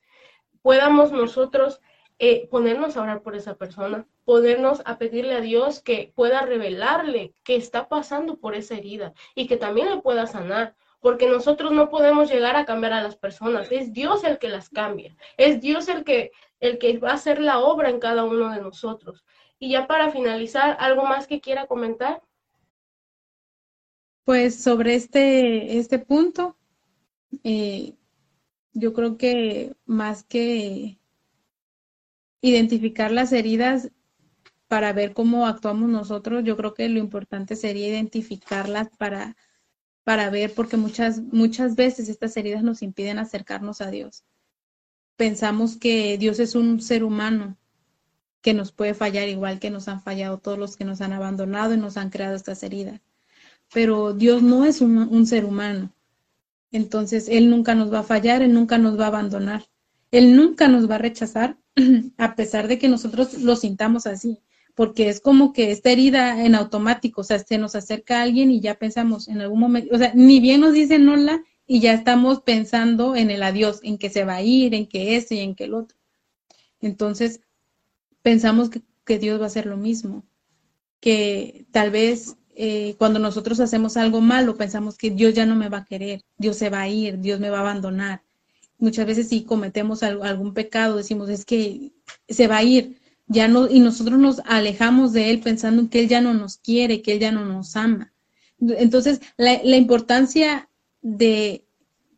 [SPEAKER 1] podamos nosotros eh, ponernos a orar por esa persona, podernos a pedirle a Dios que pueda revelarle que está pasando por esa herida y que también le pueda sanar, porque nosotros no podemos llegar a cambiar a las personas, es Dios el que las cambia, es Dios el que, el que va a hacer la obra en cada uno de nosotros. Y ya para finalizar, ¿algo más que quiera comentar?
[SPEAKER 2] Pues sobre este, este punto, eh, yo creo que más que identificar las heridas para ver cómo actuamos nosotros, yo creo que lo importante sería identificarlas para, para ver, porque muchas, muchas veces estas heridas nos impiden acercarnos a Dios. Pensamos que Dios es un ser humano que nos puede fallar igual que nos han fallado todos los que nos han abandonado y nos han creado estas heridas. Pero Dios no es un, un ser humano. Entonces, Él nunca nos va a fallar, Él nunca nos va a abandonar. Él nunca nos va a rechazar a pesar de que nosotros lo sintamos así, porque es como que esta herida en automático, o sea, se nos acerca a alguien y ya pensamos en algún momento, o sea, ni bien nos dicen hola y ya estamos pensando en el adiós, en que se va a ir, en que ese y en que el otro. Entonces, pensamos que, Dios va a hacer lo mismo, que tal vez eh, cuando nosotros hacemos algo malo, pensamos que Dios ya no me va a querer, Dios se va a ir, Dios me va a abandonar muchas veces si cometemos algún pecado, decimos, es que se va a ir, ya no, y nosotros nos alejamos de él pensando que él ya no nos quiere, que él ya no nos ama. Entonces, la, importancia de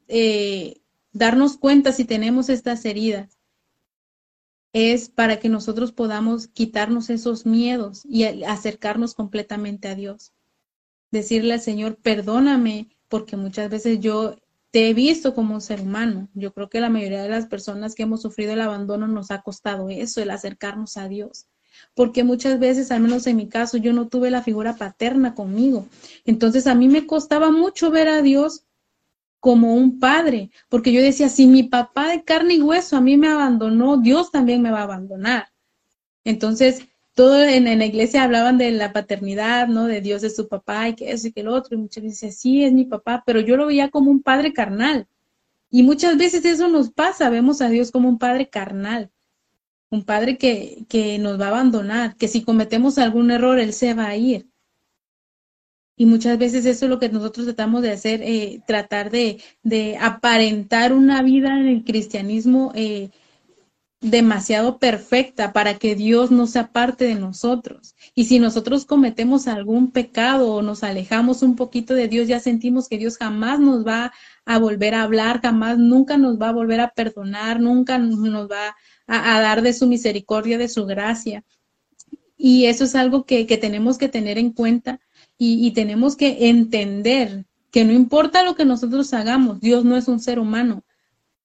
[SPEAKER 2] eh, darnos cuenta si tenemos estas heridas es para que nosotros podamos quitarnos esos miedos y acercarnos completamente a Dios. Decirle al Señor, perdóname, porque muchas veces yo te he visto como un ser humano. Yo creo que la mayoría de las personas que hemos sufrido el abandono nos ha costado eso, el acercarnos a Dios. Porque muchas veces, al menos en mi caso, yo no tuve la figura paterna conmigo. Entonces a mí me costaba mucho ver a Dios como un padre, porque yo decía, si mi papá de carne y hueso a mí me abandonó, Dios también me va a abandonar. Entonces, todo en, la iglesia hablaban de la paternidad, ¿no? De Dios es su papá y que eso y que el otro. Y muchas veces sí, es mi papá, pero yo lo veía como un padre carnal. Y muchas veces eso nos pasa, vemos a Dios como un padre carnal, un padre que, que nos va a abandonar, que si cometemos algún error, Él se va a ir. Y muchas veces eso es lo que nosotros tratamos de hacer, eh, tratar de, de, aparentar una vida en el cristianismo eh, demasiado perfecta para que Dios no sea parte de nosotros. Y si nosotros cometemos algún pecado o nos alejamos un poquito de Dios, ya sentimos que Dios jamás nos va a volver a hablar, jamás, nunca nos va a volver a perdonar, nunca nos va a, dar de su misericordia, de su gracia. Y eso es algo que, que tenemos que tener en cuenta y, tenemos que entender que no importa lo que nosotros hagamos, Dios no es un ser humano.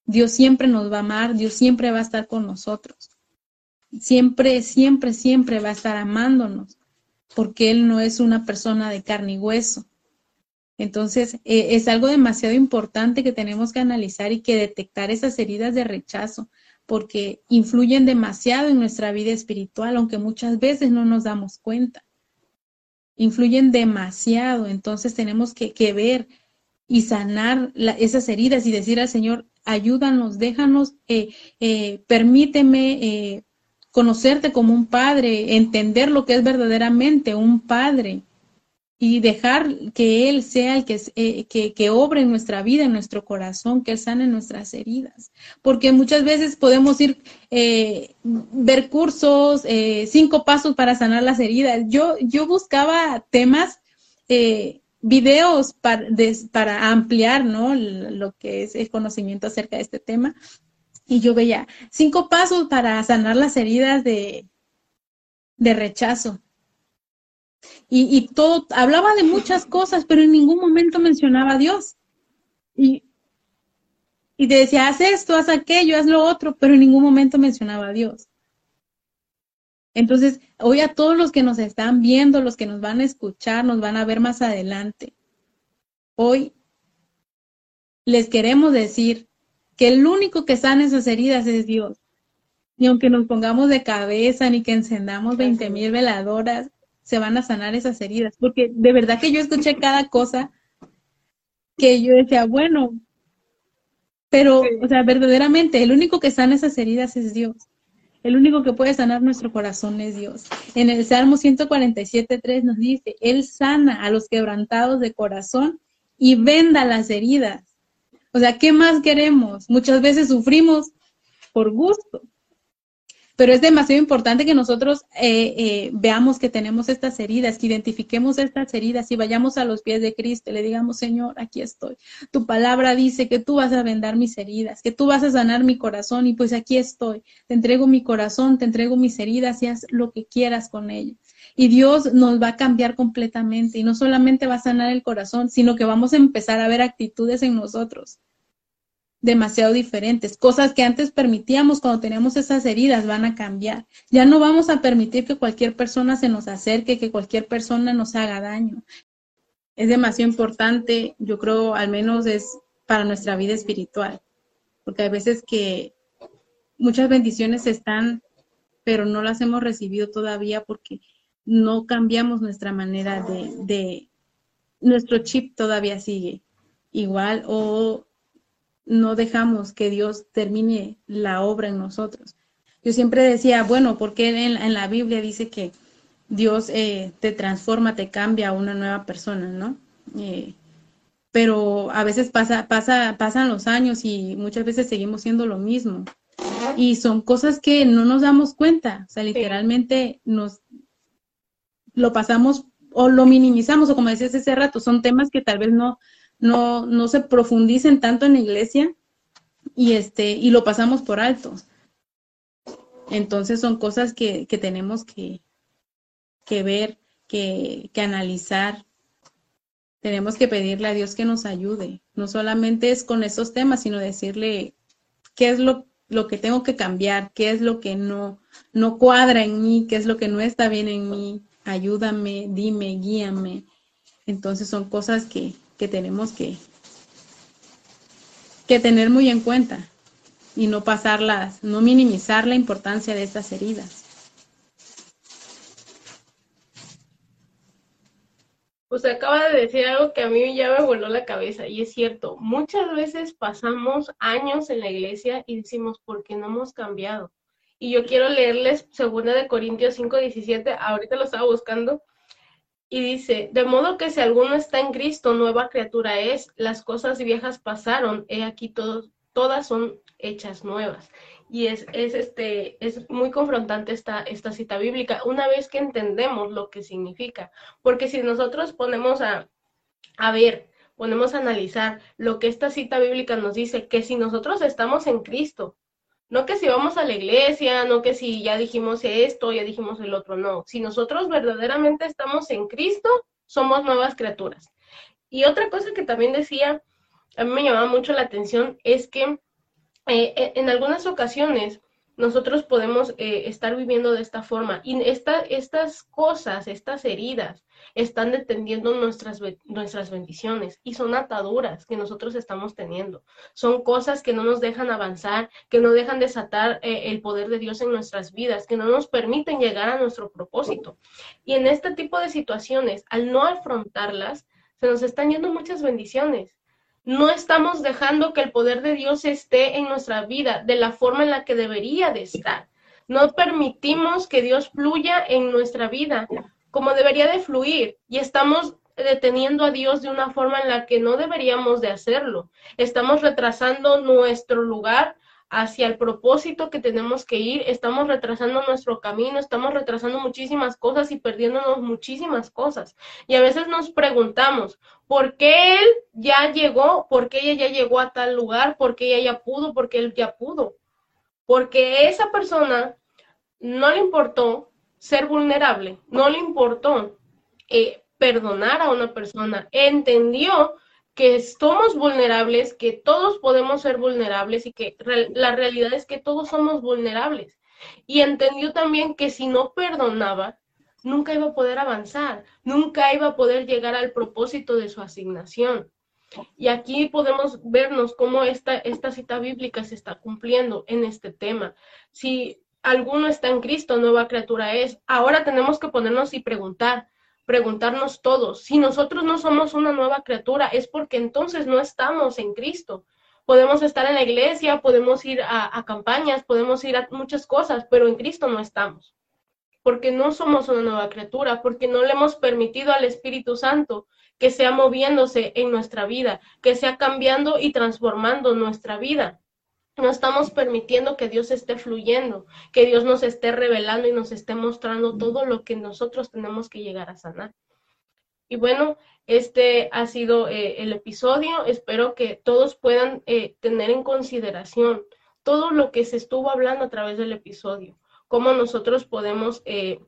[SPEAKER 2] Dios siempre nos va a amar, Dios siempre va a estar con nosotros. Siempre, siempre, siempre va a estar amándonos, porque Él no es una persona de carne y hueso. Entonces, eh, es algo demasiado importante que tenemos que analizar y que detectar esas heridas de rechazo, porque influyen demasiado en nuestra vida espiritual, aunque muchas veces no nos damos cuenta influyen demasiado. Entonces tenemos que, ver y sanar esas heridas y decir al Señor, ayúdanos, déjanos, eh, eh, permíteme eh, conocerte como un padre, entender lo que es verdaderamente un padre y dejar que Él sea el que, que, obre en nuestra vida, en nuestro corazón, que Él sane nuestras heridas. Porque muchas veces podemos ir, eh, ver cursos, cinco pasos para sanar las heridas. Yo, yo buscaba temas, videos para, para ampliar, ¿no? Lo que es el conocimiento acerca de este tema. Y yo veía cinco pasos para sanar las heridas de, de rechazo y, todo, hablaba de muchas cosas, pero en ningún momento mencionaba a Dios. Y, y te decía, haz esto, haz aquello, haz lo otro, pero en ningún momento mencionaba a Dios. Entonces, hoy a todos los que nos están viendo, los que nos van a escuchar, nos van a ver más adelante, hoy les queremos decir que el único que sana esas heridas es Dios. Ni aunque nos pongamos de cabeza, ni que encendamos 20 mil veladoras, se van a sanar esas heridas, porque de verdad que yo escuché cada cosa que yo decía, bueno, pero, o sea, verdaderamente, el único que sana esas heridas es Dios. El único que puede sanar nuestro corazón es Dios. En el Salmo 147.3 nos dice, Él sana a los quebrantados de corazón y venda las heridas. O sea, ¿qué más queremos? Muchas veces sufrimos por gusto, pero es demasiado importante que nosotros eh, eh, veamos que tenemos estas heridas, que identifiquemos estas heridas y vayamos a los pies de Cristo y le digamos, Señor, aquí estoy. Tu palabra dice que tú vas a vendar mis heridas, que tú vas a sanar mi corazón y pues aquí estoy. Te entrego mi corazón, te entrego mis heridas y haz lo que quieras con ellas. Y Dios nos va a cambiar completamente y no solamente va a sanar el corazón, sino que vamos a empezar a ver actitudes en nosotros demasiado diferentes. Cosas que antes permitíamos cuando teníamos esas heridas van a cambiar. Ya no vamos a permitir que cualquier persona se nos acerque, que cualquier persona nos haga daño. Es demasiado importante, yo creo, al menos es para nuestra vida espiritual, porque hay veces que muchas bendiciones están, pero no las hemos recibido todavía porque no cambiamos nuestra manera de, de nuestro chip todavía sigue igual o no dejamos que Dios termine la obra en nosotros. Yo siempre decía, bueno, porque en, en la Biblia dice que Dios eh, te transforma, te cambia a una nueva persona, ¿no? Eh, pero a veces pasa, pasa, pasan los años y muchas veces seguimos siendo lo mismo. Y son cosas que no nos damos cuenta, o sea, literalmente nos lo pasamos o lo minimizamos, o como decías ese rato, son temas que tal vez no, no, no se profundicen tanto en la iglesia y, este, y lo pasamos por alto. Entonces son cosas que, que tenemos que, que ver, que, que, analizar. Tenemos que pedirle a Dios que nos ayude. No solamente es con esos temas, sino decirle qué es lo, lo que tengo que cambiar, qué es lo que no, no cuadra en mí, qué es lo que no está bien en mí. Ayúdame, dime, guíame. Entonces son cosas que, que tenemos que, que tener muy en cuenta y no pasarlas, no minimizar la importancia de estas heridas.
[SPEAKER 1] Usted acaba de decir algo que a mí ya me voló la cabeza y es cierto, muchas veces pasamos años en la iglesia y decimos, ¿por qué no hemos cambiado? Y yo quiero leerles 2 de Corintios 5:17, ahorita lo estaba buscando, Y dice, de modo que si alguno está en Cristo, nueva criatura es, las cosas viejas pasaron, he aquí todos, todas son hechas nuevas. Y es, es, este, es muy confrontante esta, esta cita bíblica, una vez que entendemos lo que significa. Porque si nosotros ponemos a, a ver, ponemos a analizar lo que esta cita bíblica nos dice, que si nosotros estamos en Cristo, no que si vamos a la iglesia, no que si ya dijimos esto, ya dijimos el otro, no. Si nosotros verdaderamente estamos en Cristo, somos nuevas criaturas. Y otra cosa que también decía, a mí me llamaba mucho la atención, es que eh, en algunas ocasiones nosotros podemos eh, estar viviendo de esta forma y esta, estas cosas, estas heridas, están deteniendo nuestras, nuestras bendiciones y son ataduras que nosotros estamos teniendo. Son cosas que no nos dejan avanzar, que no dejan desatar eh, el poder de Dios en nuestras vidas, que no nos permiten llegar a nuestro propósito. Y en este tipo de situaciones, al no afrontarlas, se nos están yendo muchas bendiciones. No estamos dejando que el poder de Dios esté en nuestra vida de la forma en la que debería de estar. No permitimos que Dios fluya en nuestra vida como debería de fluir y estamos deteniendo a Dios de una forma en la que no deberíamos de hacerlo. Estamos retrasando nuestro lugar hacia el propósito que tenemos que ir, estamos retrasando nuestro camino, estamos retrasando muchísimas cosas y perdiéndonos muchísimas cosas. Y a veces nos preguntamos, ¿por qué él ya llegó? ¿Por qué ella ya llegó a tal lugar? ¿Por qué ella ya pudo? ¿Por qué él ya pudo? Porque esa persona no le importó ser vulnerable, no le importó eh, perdonar a una persona, entendió que somos vulnerables, que todos podemos ser vulnerables y que la realidad es que todos somos vulnerables. Y entendió también que si no perdonaba, nunca iba a poder avanzar, nunca iba a poder llegar al propósito de su asignación. Y aquí podemos vernos cómo esta, esta cita bíblica se está cumpliendo en este tema. Si alguno está en Cristo, nueva criatura es. Ahora tenemos que ponernos y preguntar, preguntarnos todos, si nosotros no somos una nueva criatura, es porque entonces no estamos en Cristo. Podemos estar en la iglesia, podemos ir a, campañas, podemos ir a muchas cosas, pero en Cristo no estamos. Porque no somos una nueva criatura, porque no le hemos permitido al Espíritu Santo que sea moviéndose en nuestra vida, que sea cambiando y transformando nuestra vida no estamos permitiendo que Dios esté fluyendo, que Dios nos esté revelando y nos esté mostrando todo lo que nosotros tenemos que llegar a sanar. Y bueno, este ha sido eh, el episodio. Espero que todos puedan eh, tener en consideración todo lo que se estuvo hablando a través del episodio, cómo nosotros podemos eh,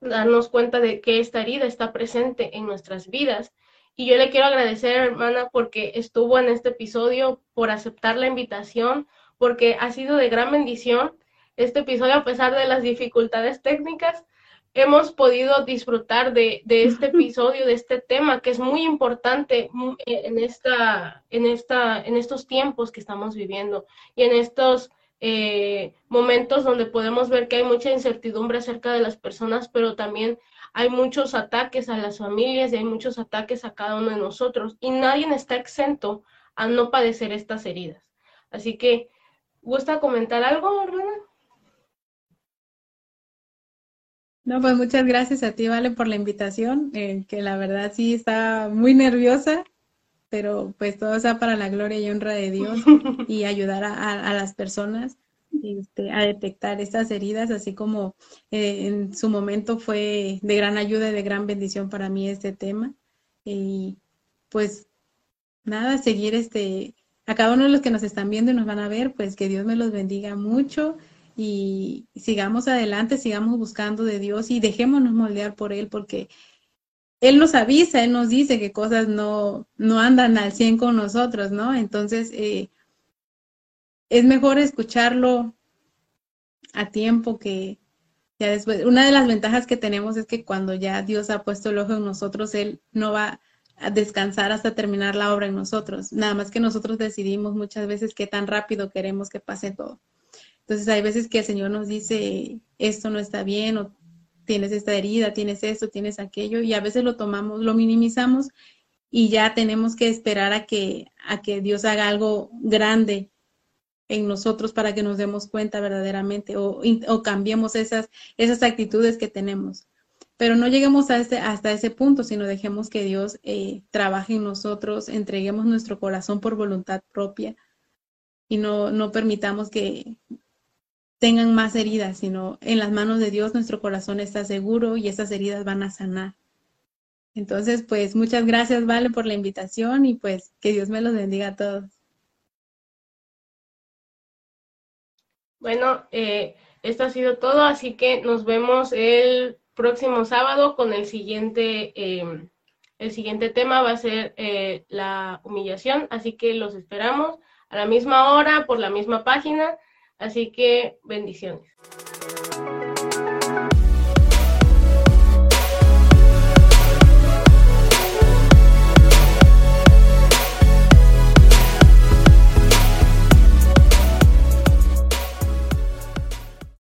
[SPEAKER 1] darnos cuenta de que esta herida está presente en nuestras vidas. Y yo le quiero agradecer, hermana, porque estuvo en este episodio, por aceptar la invitación, porque ha sido de gran bendición este episodio a pesar de las dificultades técnicas. Hemos podido disfrutar de, este episodio, de este tema que es muy importante en, esta, en, esta, en estos tiempos que estamos viviendo y en estos eh, momentos donde podemos ver que hay mucha incertidumbre acerca de las personas, pero también hay muchos ataques a las familias y hay muchos ataques a cada uno de nosotros y nadie está exento a no padecer estas heridas. Así que ¿Gusta comentar algo, hermana?
[SPEAKER 2] No, pues muchas gracias a ti, Vale, por la invitación, eh, que la verdad sí está muy nerviosa, pero pues todo sea para la gloria y honra de Dios y ayudar a, las personas este, a detectar estas heridas, así como eh, en su momento fue de gran ayuda y de gran bendición para mí este tema. Y pues nada, seguir este a cada uno de los que nos están viendo y nos van a ver, pues que Dios me los bendiga mucho y sigamos adelante, sigamos buscando de Dios y dejémonos moldear por Él porque Él nos avisa, Él nos dice que cosas no, no andan al 100 con nosotros, ¿no? Entonces, eh, es mejor escucharlo a tiempo que ya después. Una de las ventajas que tenemos es que cuando ya Dios ha puesto el ojo en nosotros, Él no va descansar hasta terminar la obra en nosotros. Nada más que nosotros decidimos muchas veces qué tan rápido queremos que pase todo. Entonces hay veces que el Señor nos dice, esto no está bien, o tienes esta herida, tienes esto, tienes aquello, y a veces lo tomamos, lo minimizamos y ya tenemos que esperar a que, a que Dios haga algo grande en nosotros para que nos demos cuenta verdaderamente o, o cambiemos esas, esas actitudes que tenemos. Pero no lleguemos a hasta ese punto, sino dejemos que Dios eh, trabaje en nosotros, entreguemos nuestro corazón por voluntad propia y no, no permitamos que tengan más heridas, sino en las manos de Dios nuestro corazón está seguro y esas heridas van a sanar. Entonces, pues muchas gracias, Vale, por la invitación y pues que Dios me los bendiga a todos.
[SPEAKER 1] Bueno, eh, esto ha sido todo, así que nos vemos el próximo sábado con el siguiente, em, el siguiente tema va a ser eh, la humillación, así que los esperamos a la misma hora por la misma página, así que bendiciones.